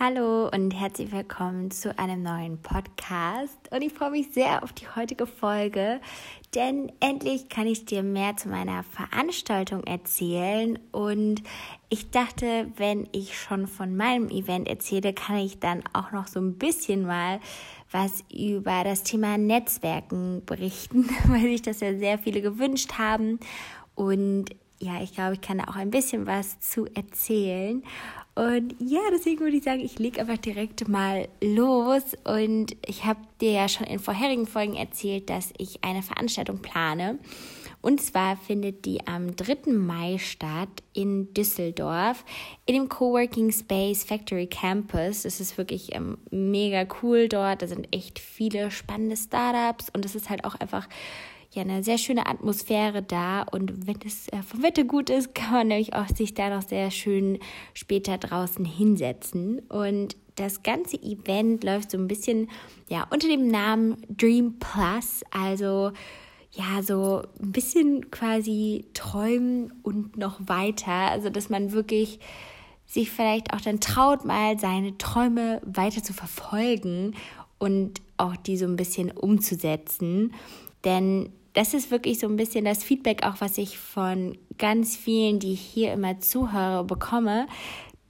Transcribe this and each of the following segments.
Hallo und herzlich willkommen zu einem neuen Podcast. Und ich freue mich sehr auf die heutige Folge, denn endlich kann ich dir mehr zu meiner Veranstaltung erzählen. Und ich dachte, wenn ich schon von meinem Event erzähle, kann ich dann auch noch so ein bisschen mal was über das Thema Netzwerken berichten, weil sich das ja sehr viele gewünscht haben. Und ja, ich glaube, ich kann da auch ein bisschen was zu erzählen. Und ja, deswegen würde ich sagen, ich lege einfach direkt mal los. Und ich habe dir ja schon in vorherigen Folgen erzählt, dass ich eine Veranstaltung plane. Und zwar findet die am 3. Mai statt in Düsseldorf in dem Coworking Space Factory Campus. Das ist wirklich ähm, mega cool dort. Da sind echt viele spannende Startups und es ist halt auch einfach ja eine sehr schöne Atmosphäre da. Und wenn es äh, vom Wetter gut ist, kann man nämlich auch sich da noch sehr schön später draußen hinsetzen. Und das ganze Event läuft so ein bisschen ja unter dem Namen Dream Plus, also ja, so ein bisschen quasi träumen und noch weiter, also dass man wirklich sich vielleicht auch dann traut, mal seine Träume weiter zu verfolgen und auch die so ein bisschen umzusetzen. Denn das ist wirklich so ein bisschen das Feedback auch, was ich von ganz vielen, die hier immer zuhöre, bekomme,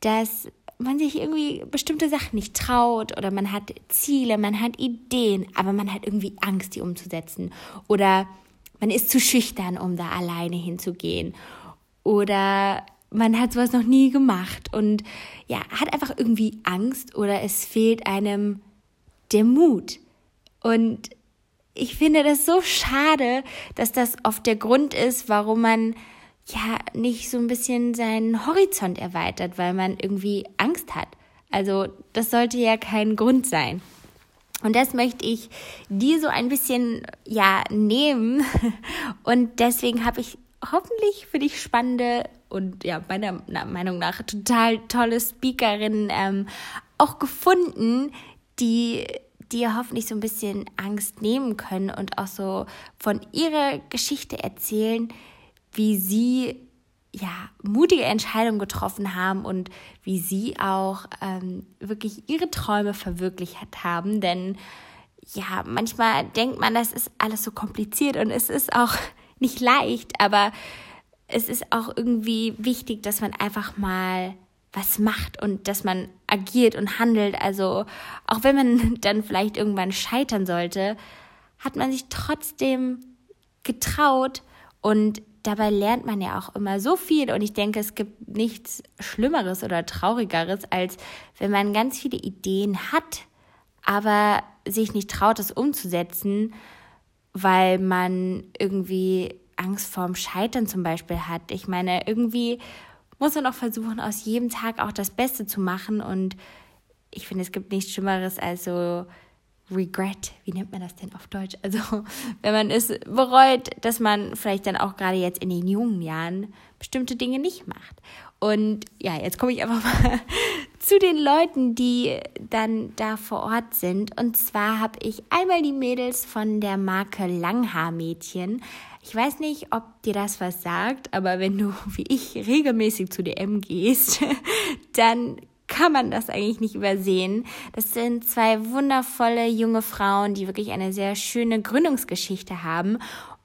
dass man sich irgendwie bestimmte Sachen nicht traut oder man hat Ziele, man hat Ideen, aber man hat irgendwie Angst, die umzusetzen oder man ist zu schüchtern, um da alleine hinzugehen oder man hat sowas noch nie gemacht und ja, hat einfach irgendwie Angst oder es fehlt einem der Mut. Und ich finde das so schade, dass das oft der Grund ist, warum man ja nicht so ein bisschen seinen Horizont erweitert, weil man irgendwie Angst hat. Also das sollte ja kein Grund sein. Und das möchte ich dir so ein bisschen ja nehmen. Und deswegen habe ich hoffentlich für dich spannende und ja meiner Meinung nach total tolle Speakerinnen ähm, auch gefunden, die dir hoffentlich so ein bisschen Angst nehmen können und auch so von ihrer Geschichte erzählen, wie sie ja mutige Entscheidungen getroffen haben und wie sie auch ähm, wirklich ihre Träume verwirklicht haben. Denn ja, manchmal denkt man, das ist alles so kompliziert und es ist auch nicht leicht, aber es ist auch irgendwie wichtig, dass man einfach mal was macht und dass man agiert und handelt. Also auch wenn man dann vielleicht irgendwann scheitern sollte, hat man sich trotzdem getraut und dabei lernt man ja auch immer so viel und ich denke, es gibt nichts Schlimmeres oder Traurigeres, als wenn man ganz viele Ideen hat, aber sich nicht traut, es umzusetzen, weil man irgendwie Angst vorm Scheitern zum Beispiel hat. Ich meine, irgendwie muss man auch versuchen, aus jedem Tag auch das Beste zu machen. Und ich finde, es gibt nichts Schlimmeres als so Regret. Wie nennt man das denn auf Deutsch? Also, wenn man es bereut, dass man vielleicht dann auch gerade jetzt in den jungen Jahren bestimmte Dinge nicht macht. Und ja, jetzt komme ich einfach mal zu den Leuten, die dann da vor Ort sind. Und zwar habe ich einmal die Mädels von der Marke Langhaarmädchen ich weiß nicht, ob dir das was sagt, aber wenn du wie ich regelmäßig zu DM gehst, dann kann man das eigentlich nicht übersehen. Das sind zwei wundervolle junge Frauen, die wirklich eine sehr schöne Gründungsgeschichte haben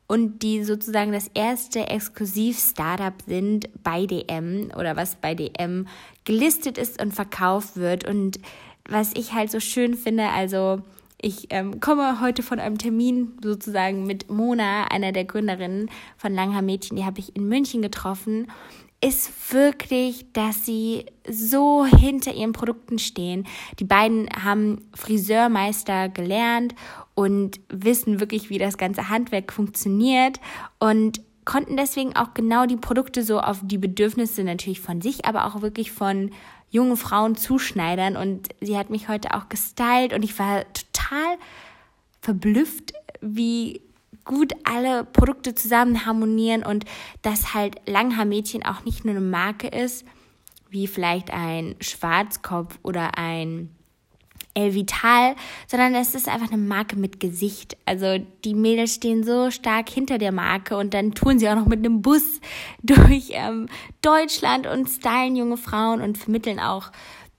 und die sozusagen das erste Exklusiv-Startup sind bei DM oder was bei DM gelistet ist und verkauft wird. Und was ich halt so schön finde, also ich ähm, komme heute von einem Termin sozusagen mit Mona, einer der Gründerinnen von Langhaar Mädchen, die habe ich in München getroffen, ist wirklich, dass sie so hinter ihren Produkten stehen. Die beiden haben Friseurmeister gelernt und wissen wirklich, wie das ganze Handwerk funktioniert und konnten deswegen auch genau die Produkte so auf die Bedürfnisse natürlich von sich, aber auch wirklich von jungen Frauen zuschneidern. Und sie hat mich heute auch gestylt und ich war total verblüfft, wie gut alle Produkte zusammen harmonieren und dass halt Langhaarmädchen auch nicht nur eine Marke ist, wie vielleicht ein Schwarzkopf oder ein El Vital, sondern es ist einfach eine Marke mit Gesicht. Also die Mädels stehen so stark hinter der Marke und dann tun sie auch noch mit einem Bus durch ähm, Deutschland und stylen junge Frauen und vermitteln auch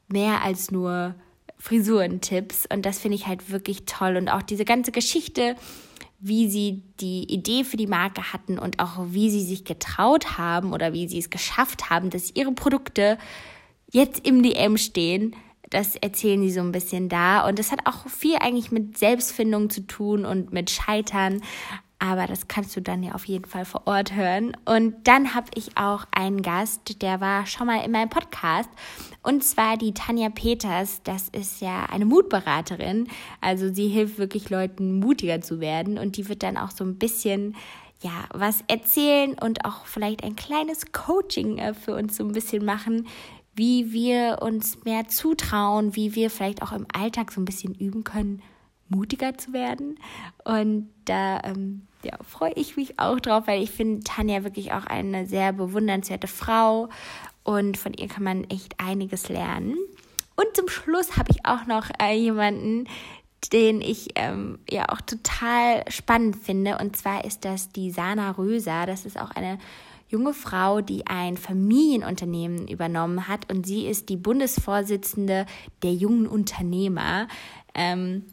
mehr als nur Frisurentipps. Und das finde ich halt wirklich toll. Und auch diese ganze Geschichte, wie sie die Idee für die Marke hatten und auch wie sie sich getraut haben oder wie sie es geschafft haben, dass ihre Produkte jetzt im DM stehen. Das erzählen sie so ein bisschen da. Und das hat auch viel eigentlich mit Selbstfindung zu tun und mit Scheitern. Aber das kannst du dann ja auf jeden Fall vor Ort hören. Und dann habe ich auch einen Gast, der war schon mal in meinem Podcast. Und zwar die Tanja Peters. Das ist ja eine Mutberaterin. Also sie hilft wirklich Leuten mutiger zu werden. Und die wird dann auch so ein bisschen ja, was erzählen und auch vielleicht ein kleines Coaching äh, für uns so ein bisschen machen, wie wir uns mehr zutrauen, wie wir vielleicht auch im Alltag so ein bisschen üben können, mutiger zu werden. Und da ähm, ja, freue ich mich auch drauf, weil ich finde Tanja wirklich auch eine sehr bewundernswerte Frau und von ihr kann man echt einiges lernen. Und zum Schluss habe ich auch noch äh, jemanden, den ich ähm, ja auch total spannend finde. Und zwar ist das die Sana Röser. Das ist auch eine junge Frau, die ein Familienunternehmen übernommen hat. Und sie ist die Bundesvorsitzende der jungen Unternehmer. Ähm,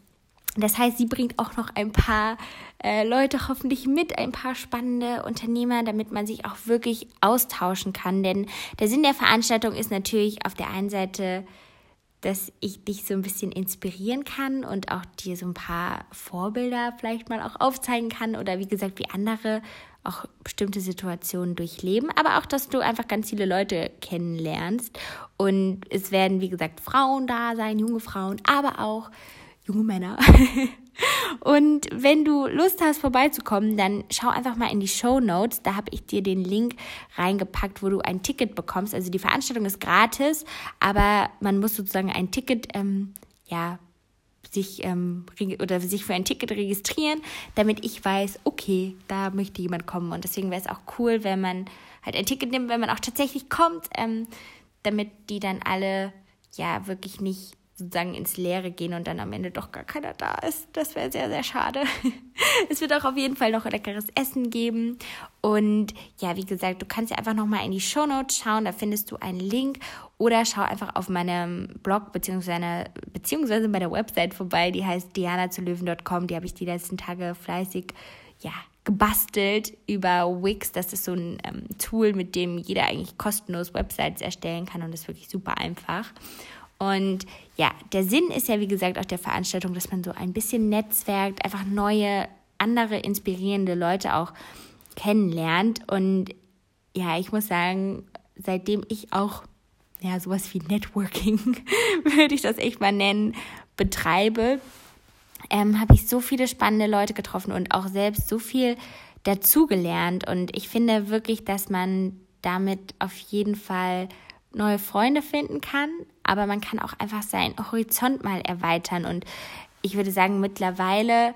das heißt, sie bringt auch noch ein paar äh, Leute hoffentlich mit, ein paar spannende Unternehmer, damit man sich auch wirklich austauschen kann. Denn der Sinn der Veranstaltung ist natürlich auf der einen Seite, dass ich dich so ein bisschen inspirieren kann und auch dir so ein paar Vorbilder vielleicht mal auch aufzeigen kann oder wie gesagt, wie andere auch bestimmte Situationen durchleben, aber auch, dass du einfach ganz viele Leute kennenlernst. Und es werden, wie gesagt, Frauen da sein, junge Frauen, aber auch junge Männer. Und wenn du Lust hast, vorbeizukommen, dann schau einfach mal in die Show Notes. Da habe ich dir den Link reingepackt, wo du ein Ticket bekommst. Also die Veranstaltung ist gratis, aber man muss sozusagen ein Ticket, ähm, ja, sich ähm, oder sich für ein Ticket registrieren, damit ich weiß, okay, da möchte jemand kommen. Und deswegen wäre es auch cool, wenn man halt ein Ticket nimmt, wenn man auch tatsächlich kommt, ähm, damit die dann alle ja wirklich nicht sozusagen ins Leere gehen und dann am Ende doch gar keiner da ist. Das wäre sehr, sehr schade. es wird auch auf jeden Fall noch leckeres Essen geben. Und ja, wie gesagt, du kannst ja einfach nochmal in die Show Notes schauen, da findest du einen Link oder schau einfach auf meinem Blog beziehungsweise, beziehungsweise bei der Website vorbei, die heißt dianazulöwen.com. Die habe ich die letzten Tage fleißig, ja, gebastelt über Wix. Das ist so ein ähm, Tool, mit dem jeder eigentlich kostenlos Websites erstellen kann und ist wirklich super einfach. Und ja, der Sinn ist ja, wie gesagt, auch der Veranstaltung, dass man so ein bisschen netzwerkt, einfach neue, andere, inspirierende Leute auch kennenlernt. Und ja, ich muss sagen, seitdem ich auch ja, sowas wie Networking, würde ich das echt mal nennen, betreibe, ähm, habe ich so viele spannende Leute getroffen und auch selbst so viel dazugelernt. Und ich finde wirklich, dass man damit auf jeden Fall neue Freunde finden kann, aber man kann auch einfach seinen Horizont mal erweitern. Und ich würde sagen, mittlerweile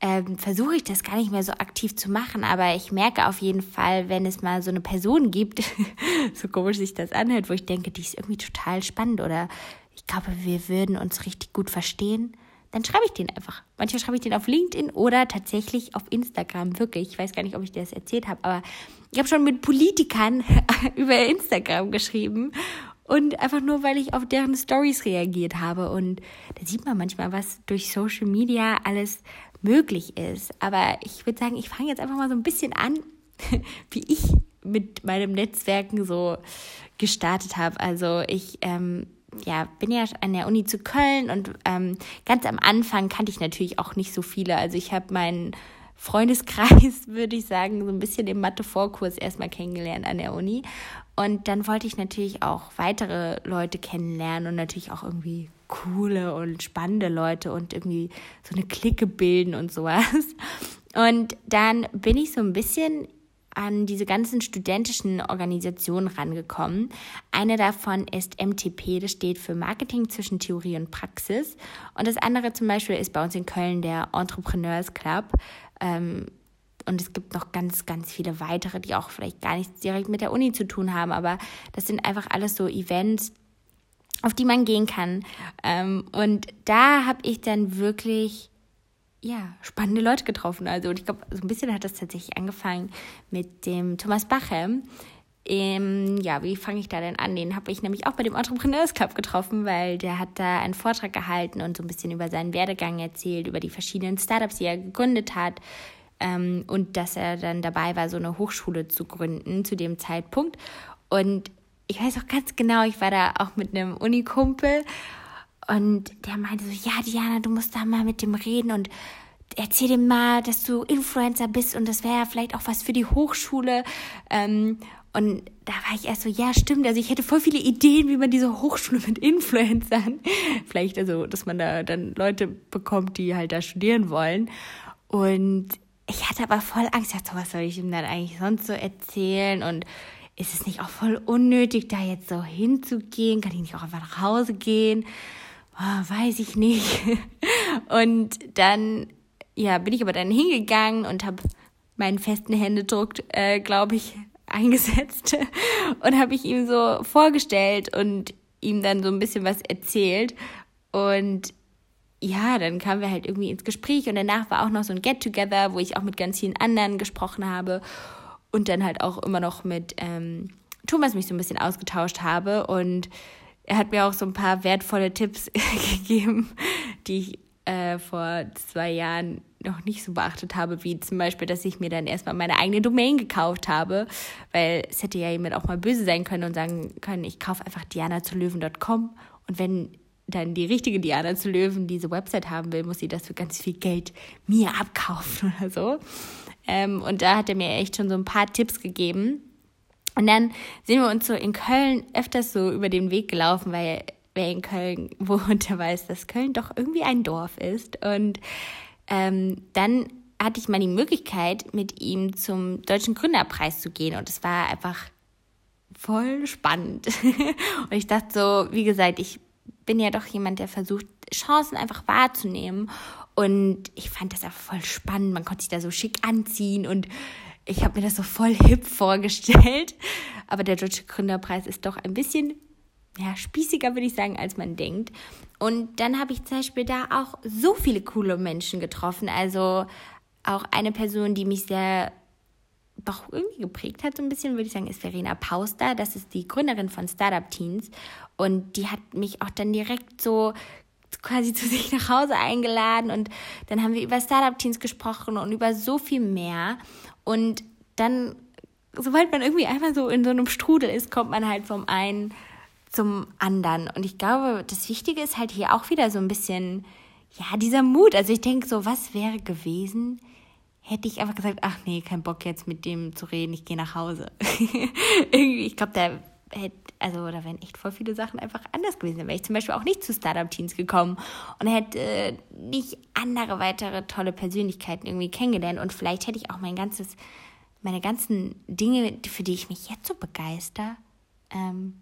ähm, versuche ich das gar nicht mehr so aktiv zu machen, aber ich merke auf jeden Fall, wenn es mal so eine Person gibt, so komisch sich das anhört, wo ich denke, die ist irgendwie total spannend oder ich glaube, wir würden uns richtig gut verstehen, dann schreibe ich den einfach. Manchmal schreibe ich den auf LinkedIn oder tatsächlich auf Instagram, wirklich. Ich weiß gar nicht, ob ich dir das erzählt habe, aber ich habe schon mit Politikern über Instagram geschrieben und einfach nur, weil ich auf deren Stories reagiert habe. Und da sieht man manchmal, was durch Social Media alles möglich ist. Aber ich würde sagen, ich fange jetzt einfach mal so ein bisschen an, wie ich mit meinem Netzwerken so gestartet habe. Also ich ähm, ja, bin ja an der Uni zu Köln und ähm, ganz am Anfang kannte ich natürlich auch nicht so viele. Also ich habe meinen Freundeskreis, würde ich sagen, so ein bisschen im Mathe-Vorkurs erstmal kennengelernt an der Uni. Und dann wollte ich natürlich auch weitere Leute kennenlernen und natürlich auch irgendwie coole und spannende Leute und irgendwie so eine Clique bilden und sowas. Und dann bin ich so ein bisschen an diese ganzen studentischen Organisationen rangekommen. Eine davon ist MTP, das steht für Marketing zwischen Theorie und Praxis. Und das andere zum Beispiel ist bei uns in Köln der Entrepreneurs Club. Ähm, und es gibt noch ganz, ganz viele weitere, die auch vielleicht gar nichts direkt mit der Uni zu tun haben, aber das sind einfach alles so Events, auf die man gehen kann. Ähm, und da habe ich dann wirklich ja, spannende Leute getroffen. Also, und ich glaube, so ein bisschen hat das tatsächlich angefangen mit dem Thomas Bachem. ähm, ja, wie fange ich da denn an? Den habe ich nämlich auch bei dem Entrepreneurs Club getroffen, weil der hat da einen Vortrag gehalten und so ein bisschen über seinen Werdegang erzählt, über die verschiedenen Startups, die er gegründet hat ähm, und dass er dann dabei war, so eine Hochschule zu gründen zu dem Zeitpunkt. Und ich weiß auch ganz genau, ich war da auch mit einem Unikumpel und der meinte so, ja, Diana, du musst da mal mit dem reden und erzähl dem mal, dass du Influencer bist und das wäre ja vielleicht auch was für die Hochschule. Ähm, und da war ich erst so, ja, stimmt. Also ich hätte voll viele Ideen, wie man diese Hochschule mit Influencern, vielleicht also, dass man da dann Leute bekommt, die halt da studieren wollen. Und ich hatte aber voll Angst. Ich dachte, was soll ich ihm dann eigentlich sonst so erzählen? Und ist es nicht auch voll unnötig, da jetzt so hinzugehen? Kann ich nicht auch einfach nach Hause gehen? Oh, weiß ich nicht. Und dann, ja, bin ich aber dann hingegangen und habe meinen festen Händedruck, äh, glaube ich, eingesetzt und habe ich ihm so vorgestellt und ihm dann so ein bisschen was erzählt. Und ja, dann kamen wir halt irgendwie ins Gespräch und danach war auch noch so ein Get-Together, wo ich auch mit ganz vielen anderen gesprochen habe und dann halt auch immer noch mit ähm, Thomas mich so ein bisschen ausgetauscht habe. Und er hat mir auch so ein paar wertvolle Tipps gegeben, die ich äh, vor zwei Jahren noch nicht so beachtet habe, wie zum Beispiel, dass ich mir dann erstmal meine eigene Domain gekauft habe, weil es hätte ja jemand auch mal böse sein können und sagen können, ich kaufe einfach dianazulöwen.com und wenn dann die richtige Diana zu Löwen diese Website haben will, muss sie das für ganz viel Geld mir abkaufen oder so. Ähm, und da hat er mir echt schon so ein paar Tipps gegeben. Und dann sind wir uns so in Köln öfters so über den Weg gelaufen, weil wer in Köln wohnt, der weiß, dass Köln doch irgendwie ein Dorf ist. Und ähm, dann hatte ich mal die Möglichkeit, mit ihm zum Deutschen Gründerpreis zu gehen. Und es war einfach voll spannend. und ich dachte so, wie gesagt, ich bin ja doch jemand, der versucht, Chancen einfach wahrzunehmen. Und ich fand das einfach voll spannend. Man konnte sich da so schick anziehen und ich habe mir das so voll hip vorgestellt. Aber der Deutsche Gründerpreis ist doch ein bisschen ja, spießiger, würde ich sagen, als man denkt. Und dann habe ich zum Beispiel da auch so viele coole Menschen getroffen. Also auch eine Person, die mich sehr doch irgendwie geprägt hat, so ein bisschen, würde ich sagen, ist Verena Pauster. Das ist die Gründerin von Startup Teens. Und die hat mich auch dann direkt so quasi zu sich nach Hause eingeladen. Und dann haben wir über Startup Teens gesprochen und über so viel mehr. Und dann, sobald man irgendwie einmal so in so einem Strudel ist, kommt man halt vom einen zum anderen. Und ich glaube, das Wichtige ist halt hier auch wieder so ein bisschen, ja, dieser Mut. Also ich denke so, was wäre gewesen, hätte ich einfach gesagt, ach nee, kein Bock jetzt mit dem zu reden, ich gehe nach Hause. Irgendwie, ich glaube, da also da wären echt voll viele Sachen einfach anders gewesen. Da wäre ich zum Beispiel auch nicht zu Startup-Teams gekommen und hätte äh, nicht andere weitere tolle Persönlichkeiten irgendwie kennengelernt und vielleicht hätte ich auch mein ganzes, meine ganzen Dinge, für die ich mich jetzt so begeister, ähm,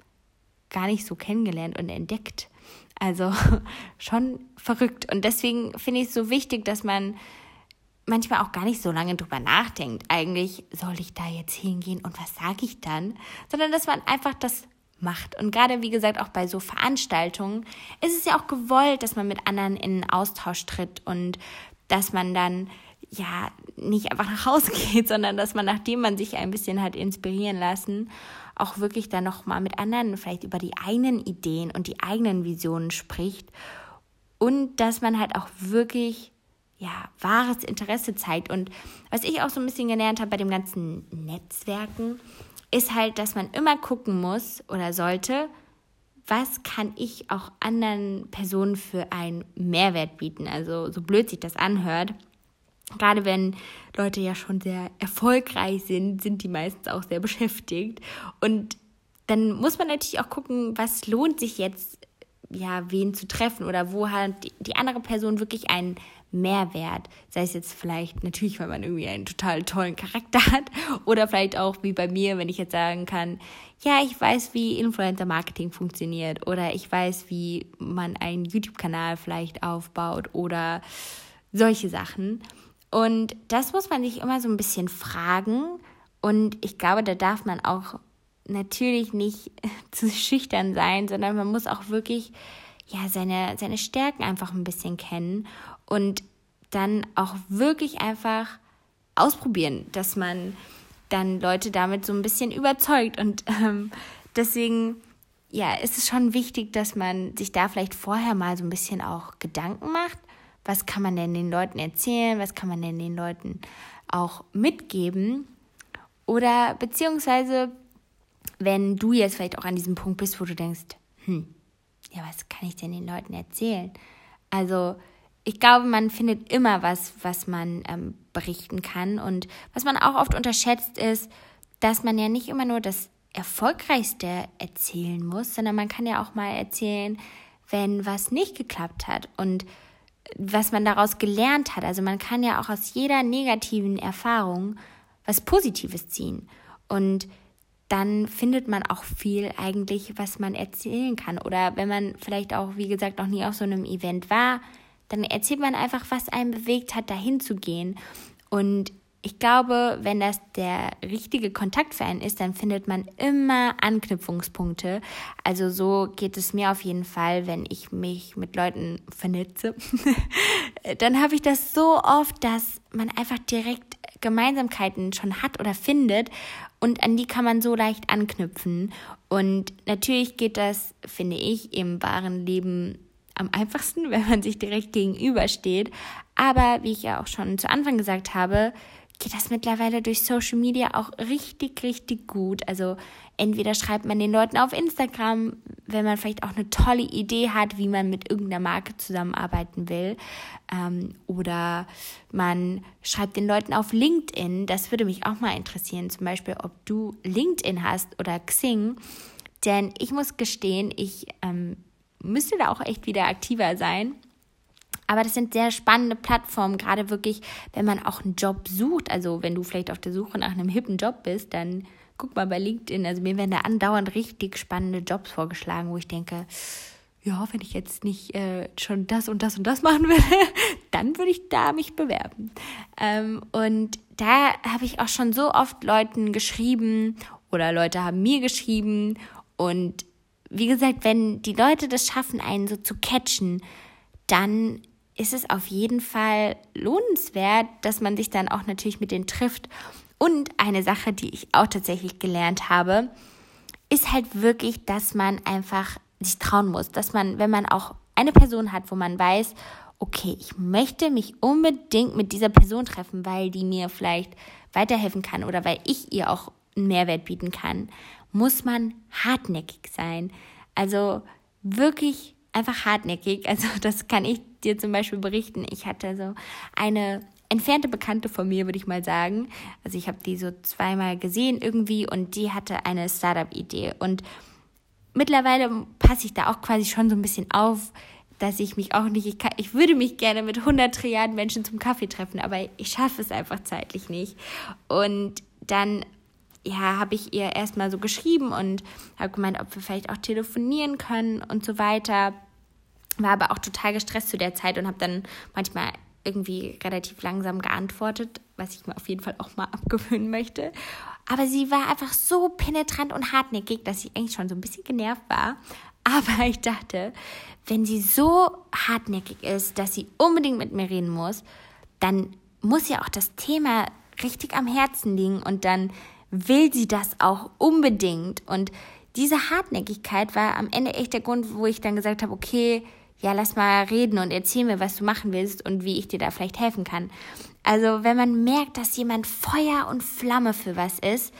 gar nicht so kennengelernt und entdeckt. Also schon verrückt. Und deswegen finde ich es so wichtig, dass man manchmal auch gar nicht so lange drüber nachdenkt. Eigentlich soll ich da jetzt hingehen und was sage ich dann? Sondern dass man einfach das macht. Und gerade, wie gesagt, auch bei so Veranstaltungen ist es ja auch gewollt, dass man mit anderen in Austausch tritt und dass man dann ja nicht einfach nach Hause geht, sondern dass man, nachdem man sich ein bisschen hat inspirieren lassen, auch wirklich dann nochmal mit anderen vielleicht über die eigenen Ideen und die eigenen Visionen spricht und dass man halt auch wirklich ja, wahres Interesse zeigt. Und was ich auch so ein bisschen gelernt habe bei dem ganzen Netzwerken, ist halt, dass man immer gucken muss oder sollte, was kann ich auch anderen Personen für einen Mehrwert bieten. Also so blöd sich das anhört. Gerade wenn Leute ja schon sehr erfolgreich sind, sind die meistens auch sehr beschäftigt. Und dann muss man natürlich auch gucken, was lohnt sich jetzt, ja, wen zu treffen oder wo hat die andere Person wirklich einen Mehrwert. Sei es jetzt vielleicht natürlich, weil man irgendwie einen total tollen Charakter hat oder vielleicht auch wie bei mir, wenn ich jetzt sagen kann, ja, ich weiß, wie Influencer Marketing funktioniert oder ich weiß, wie man einen YouTube-Kanal vielleicht aufbaut oder solche Sachen. Und das muss man sich immer so ein bisschen fragen. Und ich glaube, da darf man auch natürlich nicht zu schüchtern sein, sondern man muss auch wirklich ja seine seine Stärken einfach ein bisschen kennen und dann auch wirklich einfach ausprobieren, dass man dann Leute damit so ein bisschen überzeugt. Und ähm, deswegen, ja, ist es schon wichtig, dass man sich da vielleicht vorher mal so ein bisschen auch Gedanken macht. Was kann man denn den Leuten erzählen? Was kann man denn den Leuten auch mitgeben? Oder beziehungsweise, wenn du jetzt vielleicht auch an diesem Punkt bist, wo du denkst, hm, ja, was kann ich denn den Leuten erzählen? Also, ich glaube, man findet immer was, was man ähm, berichten kann. Und was man auch oft unterschätzt ist, dass man ja nicht immer nur das Erfolgreichste erzählen muss, sondern man kann ja auch mal erzählen, wenn was nicht geklappt hat und was man daraus gelernt hat. Also man kann ja auch aus jeder negativen Erfahrung was Positives ziehen. Und dann findet man auch viel eigentlich, was man erzählen kann. Oder wenn man vielleicht auch, wie gesagt, noch nie auf so einem Event war, dann erzählt man einfach, was einen bewegt hat, dahin zu gehen. Und ich glaube, wenn das der richtige Kontakt für einen ist, dann findet man immer Anknüpfungspunkte. Also so geht es mir auf jeden Fall, wenn ich mich mit Leuten vernetze. dann habe ich das so oft, dass man einfach direkt Gemeinsamkeiten schon hat oder findet und an die kann man so leicht anknüpfen. Und natürlich geht das, finde ich, im wahren Leben am einfachsten, wenn man sich direkt gegenübersteht. Aber wie ich ja auch schon zu Anfang gesagt habe, geht das mittlerweile durch Social Media auch richtig, richtig gut. Also entweder schreibt man den Leuten auf Instagram, wenn man vielleicht auch eine tolle Idee hat, wie man mit irgendeiner Marke zusammenarbeiten will, ähm, oder man schreibt den Leuten auf LinkedIn. Das würde mich auch mal interessieren, zum Beispiel, ob du LinkedIn hast oder Xing. Denn ich muss gestehen, ich ähm, müsste da auch echt wieder aktiver sein. Aber das sind sehr spannende Plattformen, gerade wirklich, wenn man auch einen Job sucht. Also wenn du vielleicht auf der Suche nach einem hippen Job bist, dann guck mal bei LinkedIn. Also mir werden da andauernd richtig spannende Jobs vorgeschlagen, wo ich denke, ja, wenn ich jetzt nicht äh, schon das und das und das machen will, dann würde ich da mich bewerben. Ähm, und da habe ich auch schon so oft Leuten geschrieben oder Leute haben mir geschrieben und wie gesagt, wenn die Leute das schaffen, einen so zu catchen, dann ist es auf jeden Fall lohnenswert, dass man sich dann auch natürlich mit denen trifft. Und eine Sache, die ich auch tatsächlich gelernt habe, ist halt wirklich, dass man einfach sich trauen muss, dass man, wenn man auch eine Person hat, wo man weiß, okay, ich möchte mich unbedingt mit dieser Person treffen, weil die mir vielleicht weiterhelfen kann oder weil ich ihr auch einen Mehrwert bieten kann, muss man hartnäckig sein. Also wirklich einfach hartnäckig. Also das kann ich dir zum Beispiel berichten. Ich hatte so eine entfernte Bekannte von mir, würde ich mal sagen. Also ich habe die so zweimal gesehen irgendwie und die hatte eine Startup-Idee. Und mittlerweile passe ich da auch quasi schon so ein bisschen auf, dass ich mich auch nicht, ich, kann, ich würde mich gerne mit 100 Trilliarden Menschen zum Kaffee treffen, aber ich schaffe es einfach zeitlich nicht. Und dann ja, habe ich ihr erstmal so geschrieben und habe gemeint, ob wir vielleicht auch telefonieren können und so weiter. War aber auch total gestresst zu der Zeit und habe dann manchmal irgendwie relativ langsam geantwortet, was ich mir auf jeden Fall auch mal abgewöhnen möchte. Aber sie war einfach so penetrant und hartnäckig, dass ich eigentlich schon so ein bisschen genervt war. Aber ich dachte, wenn sie so hartnäckig ist, dass sie unbedingt mit mir reden muss, dann muss ja auch das Thema richtig am Herzen liegen und dann will sie das auch unbedingt. Und diese Hartnäckigkeit war am Ende echt der Grund, wo ich dann gesagt habe, okay, ja, lass mal reden und erzähl mir, was du machen willst und wie ich dir da vielleicht helfen kann. Also, wenn man merkt, dass jemand Feuer und Flamme für was ist,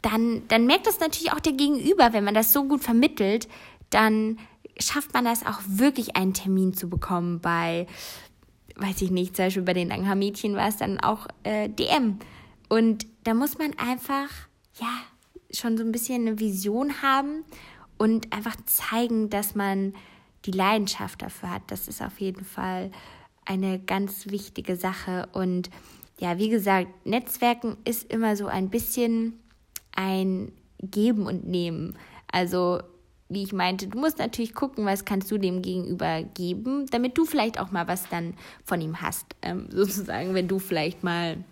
dann, dann merkt das natürlich auch der Gegenüber, wenn man das so gut vermittelt, dann schafft man das auch wirklich einen Termin zu bekommen bei, weiß ich nicht, zum Beispiel bei den Angha-Mädchen war es dann auch äh, DM. Und da muss man einfach, ja, schon so ein bisschen eine Vision haben und einfach zeigen, dass man die Leidenschaft dafür hat. Das ist auf jeden Fall eine ganz wichtige Sache. Und ja, wie gesagt, Netzwerken ist immer so ein bisschen ein Geben und Nehmen. Also, wie ich meinte, du musst natürlich gucken, was kannst du dem Gegenüber geben, damit du vielleicht auch mal was dann von ihm hast. Ähm, sozusagen, wenn du vielleicht mal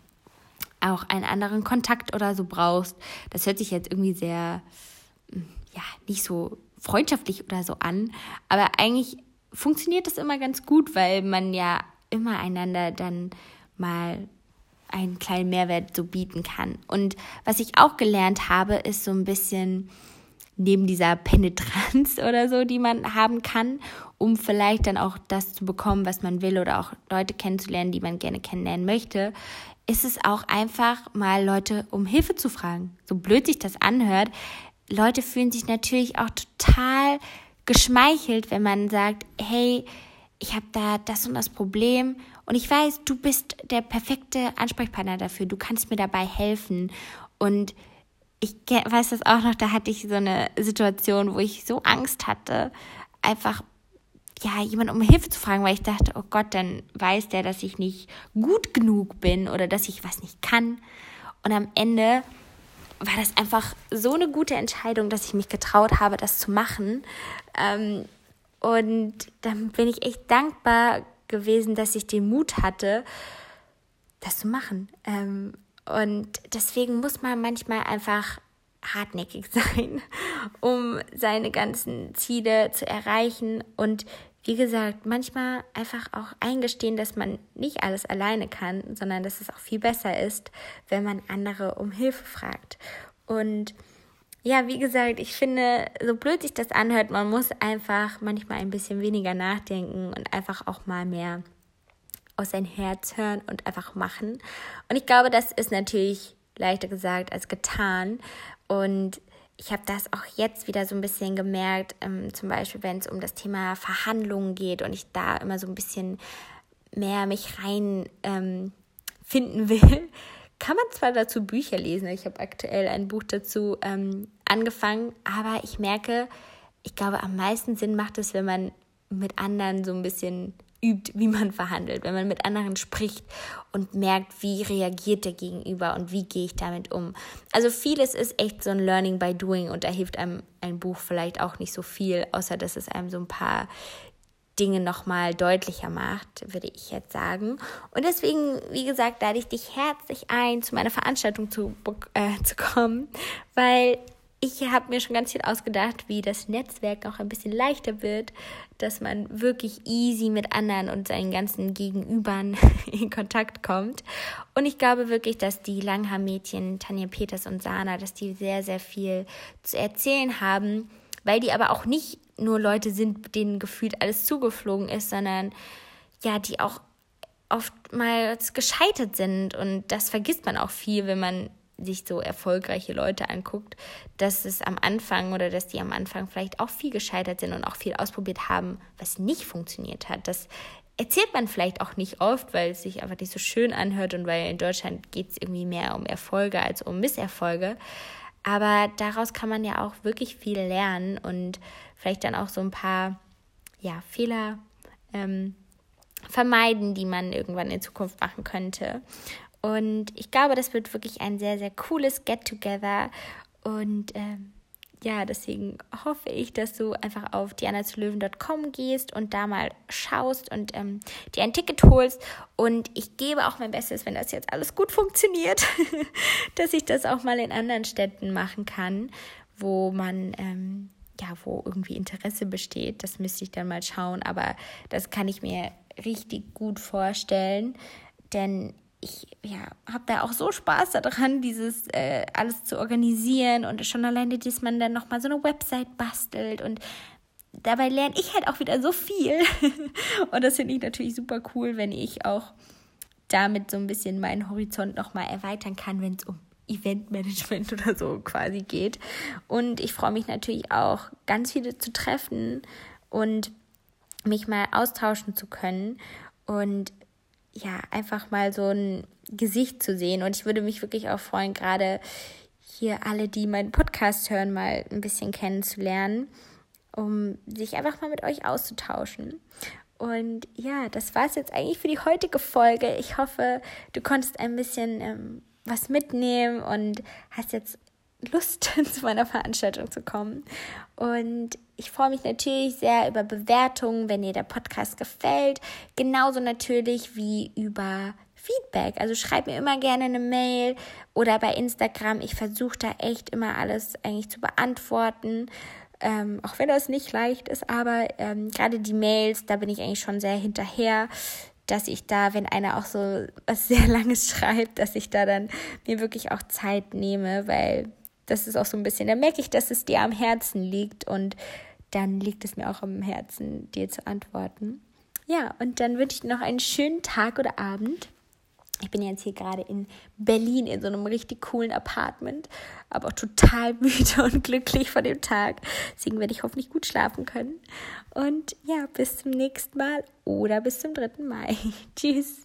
auch einen anderen Kontakt oder so brauchst. Das hört sich jetzt irgendwie sehr, ja, nicht so freundschaftlich oder so an, aber eigentlich funktioniert das immer ganz gut, weil man ja immer einander dann mal einen kleinen Mehrwert so bieten kann. Und was ich auch gelernt habe, ist so ein bisschen neben dieser Penetranz oder so, die man haben kann, um vielleicht dann auch das zu bekommen, was man will oder auch Leute kennenzulernen, die man gerne kennenlernen möchte, ist es auch einfach mal Leute um Hilfe zu fragen. So blöd sich das anhört, Leute fühlen sich natürlich auch total geschmeichelt, wenn man sagt, hey, ich habe da das und das Problem. Und ich weiß, du bist der perfekte Ansprechpartner dafür, du kannst mir dabei helfen. Und ich weiß das auch noch, da hatte ich so eine Situation, wo ich so Angst hatte, einfach ja, jemand um Hilfe zu fragen, weil ich dachte, oh Gott, dann weiß der, dass ich nicht gut genug bin oder dass ich was nicht kann. Und am Ende war das einfach so eine gute Entscheidung, dass ich mich getraut habe, das zu machen. Ähm, und dann bin ich echt dankbar gewesen, dass ich den Mut hatte, das zu machen. Ähm, und deswegen muss man manchmal einfach hartnäckig sein, um seine ganzen Ziele zu erreichen. Und wie gesagt, manchmal einfach auch eingestehen, dass man nicht alles alleine kann, sondern dass es auch viel besser ist, wenn man andere um Hilfe fragt. Und ja, wie gesagt, ich finde, so blöd sich das anhört, man muss einfach manchmal ein bisschen weniger nachdenken und einfach auch mal mehr aus sein Herz hören und einfach machen. Und ich glaube, das ist natürlich leichter gesagt als getan. Und ich habe das auch jetzt wieder so ein bisschen gemerkt, ähm, zum Beispiel, wenn es um das Thema Verhandlungen geht und ich da immer so ein bisschen mehr mich rein ähm, finden will, kann man zwar dazu Bücher lesen. Ich habe aktuell ein Buch dazu ähm, angefangen, aber ich merke, ich glaube, am meisten Sinn macht es, wenn man mit anderen so ein bisschen übt, wie man verhandelt, wenn man mit anderen spricht und merkt, wie reagiert der Gegenüber und wie gehe ich damit um. Also vieles ist echt so ein Learning by Doing und da hilft einem ein Buch vielleicht auch nicht so viel, außer dass es einem so ein paar Dinge nochmal deutlicher macht, würde ich jetzt sagen. Und deswegen, wie gesagt, lade ich dich herzlich ein, zu meiner Veranstaltung zu, äh, zu kommen, weil ich habe mir schon ganz viel ausgedacht, wie das Netzwerk auch ein bisschen leichter wird, dass man wirklich easy mit anderen und seinen ganzen Gegenübern in Kontakt kommt. Und ich glaube wirklich, dass die Langhaar-Mädchen, Tanja Peters und Sana, dass die sehr, sehr viel zu erzählen haben, weil die aber auch nicht nur Leute sind, denen gefühlt alles zugeflogen ist, sondern ja, die auch oftmals gescheitert sind. Und das vergisst man auch viel, wenn man sich so erfolgreiche Leute anguckt, dass es am Anfang oder dass die am Anfang vielleicht auch viel gescheitert sind und auch viel ausprobiert haben, was nicht funktioniert hat. Das erzählt man vielleicht auch nicht oft, weil es sich einfach nicht so schön anhört und weil in Deutschland geht es irgendwie mehr um Erfolge als um Misserfolge. Aber daraus kann man ja auch wirklich viel lernen und vielleicht dann auch so ein paar ja, Fehler ähm, vermeiden, die man irgendwann in Zukunft machen könnte. Und ich glaube, das wird wirklich ein sehr, sehr cooles Get-Together. Und ähm, ja, deswegen hoffe ich, dass du einfach auf dianazulöwen.com gehst und da mal schaust und ähm, dir ein Ticket holst. Und ich gebe auch mein Bestes, wenn das jetzt alles gut funktioniert, dass ich das auch mal in anderen Städten machen kann, wo man ähm, ja, wo irgendwie Interesse besteht. Das müsste ich dann mal schauen, aber das kann ich mir richtig gut vorstellen, denn ich ja, habe da auch so Spaß daran, dieses äh, alles zu organisieren und schon alleine, dass man dann nochmal so eine Website bastelt und dabei lerne ich halt auch wieder so viel. und das finde ich natürlich super cool, wenn ich auch damit so ein bisschen meinen Horizont nochmal erweitern kann, wenn es um Eventmanagement oder so quasi geht. Und ich freue mich natürlich auch, ganz viele zu treffen und mich mal austauschen zu können. Und ja, einfach mal so ein Gesicht zu sehen. Und ich würde mich wirklich auch freuen, gerade hier alle, die meinen Podcast hören, mal ein bisschen kennenzulernen, um sich einfach mal mit euch auszutauschen. Und ja, das war es jetzt eigentlich für die heutige Folge. Ich hoffe, du konntest ein bisschen ähm, was mitnehmen und hast jetzt Lust, zu meiner Veranstaltung zu kommen. Und ich freue mich natürlich sehr über Bewertungen, wenn dir der Podcast gefällt. Genauso natürlich wie über Feedback. Also schreib mir immer gerne eine Mail oder bei Instagram. Ich versuche da echt immer alles eigentlich zu beantworten. Ähm, auch wenn das nicht leicht ist, aber ähm, gerade die Mails, da bin ich eigentlich schon sehr hinterher. dass ich da, wenn einer auch so was sehr Langes schreibt, dass ich da dann mir wirklich auch Zeit nehme, weil das ist auch so ein bisschen, da merke ich, dass es dir am Herzen liegt und dann liegt es mir auch am Herzen, dir zu antworten. Ja, und dann wünsche ich dir noch einen schönen Tag oder Abend. Ich bin jetzt hier gerade in Berlin in so einem richtig coolen Apartment, aber auch total müde und glücklich von dem Tag. Deswegen werde ich hoffentlich gut schlafen können. Und ja, bis zum nächsten Mal oder bis zum 3. Mai. Tschüss.